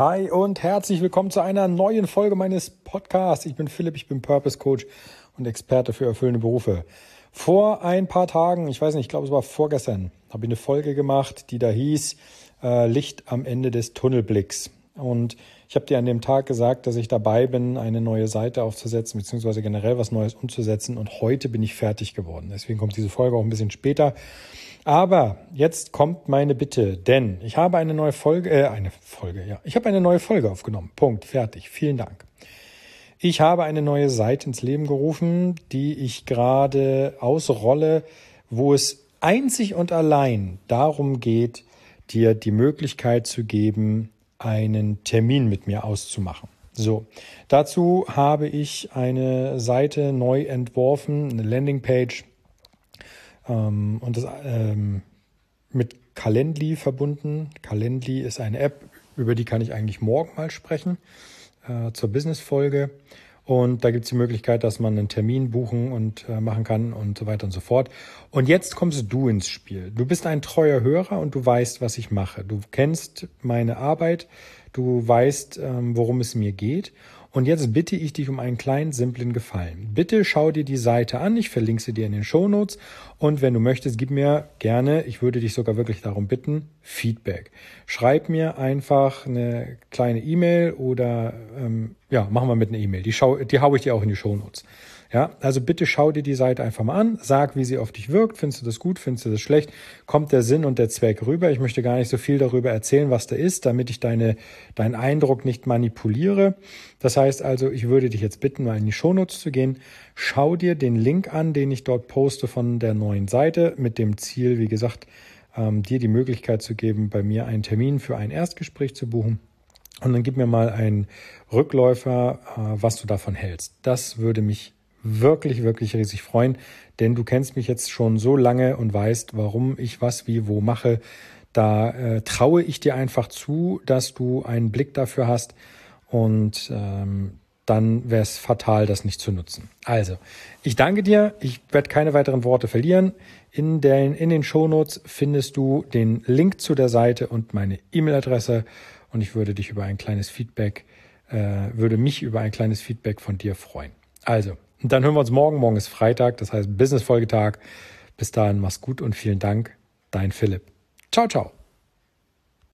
Hi und herzlich willkommen zu einer neuen Folge meines Podcasts. Ich bin Philipp, ich bin Purpose Coach und Experte für erfüllende Berufe. Vor ein paar Tagen, ich weiß nicht, ich glaube es war vorgestern, habe ich eine Folge gemacht, die da hieß äh, Licht am Ende des Tunnelblicks. Und ich habe dir an dem Tag gesagt, dass ich dabei bin, eine neue Seite aufzusetzen, beziehungsweise generell was Neues umzusetzen. Und heute bin ich fertig geworden. Deswegen kommt diese Folge auch ein bisschen später. Aber jetzt kommt meine Bitte, denn ich habe eine neue Folge, äh, eine Folge, ja. Ich habe eine neue Folge aufgenommen. Punkt. Fertig. Vielen Dank. Ich habe eine neue Seite ins Leben gerufen, die ich gerade ausrolle, wo es einzig und allein darum geht, dir die Möglichkeit zu geben, einen Termin mit mir auszumachen. So, dazu habe ich eine Seite neu entworfen, eine Landingpage, ähm, und das ähm, mit Calendly verbunden. Calendly ist eine App, über die kann ich eigentlich morgen mal sprechen, äh, zur Business-Folge. Und da gibt es die Möglichkeit, dass man einen Termin buchen und äh, machen kann und so weiter und so fort. Und jetzt kommst du ins Spiel. Du bist ein treuer Hörer und du weißt, was ich mache. Du kennst meine Arbeit, du weißt, ähm, worum es mir geht. Und jetzt bitte ich dich um einen kleinen, simplen Gefallen. Bitte schau dir die Seite an. Ich verlinke sie dir in den Shownotes. Und wenn du möchtest, gib mir gerne, ich würde dich sogar wirklich darum bitten, Feedback. Schreib mir einfach eine kleine E-Mail oder ähm, ja, machen wir mit einer E-Mail. Die, schau, die haue ich dir auch in die Shownotes. Ja, also bitte schau dir die Seite einfach mal an, sag, wie sie auf dich wirkt. Findest du das gut? Findest du das schlecht? Kommt der Sinn und der Zweck rüber? Ich möchte gar nicht so viel darüber erzählen, was da ist, damit ich deine, deinen Eindruck nicht manipuliere. Das heißt also, ich würde dich jetzt bitten, mal in die Shownotes zu gehen. Schau dir den Link an, den ich dort poste von der neuen Seite mit dem Ziel, wie gesagt, ähm, dir die Möglichkeit zu geben, bei mir einen Termin für ein Erstgespräch zu buchen. Und dann gib mir mal einen Rückläufer, äh, was du davon hältst. Das würde mich wirklich, wirklich riesig freuen, denn du kennst mich jetzt schon so lange und weißt, warum ich was, wie, wo mache. Da äh, traue ich dir einfach zu, dass du einen Blick dafür hast und ähm, dann wäre es fatal, das nicht zu nutzen. Also, ich danke dir. Ich werde keine weiteren Worte verlieren. In den, in den Shownotes findest du den Link zu der Seite und meine E-Mail-Adresse. Und ich würde dich über ein kleines Feedback, äh, würde mich über ein kleines Feedback von dir freuen. Also, und dann hören wir uns morgen. Morgen ist Freitag, das heißt Business-Folgetag. Bis dahin, mach's gut und vielen Dank. Dein Philipp. Ciao, ciao.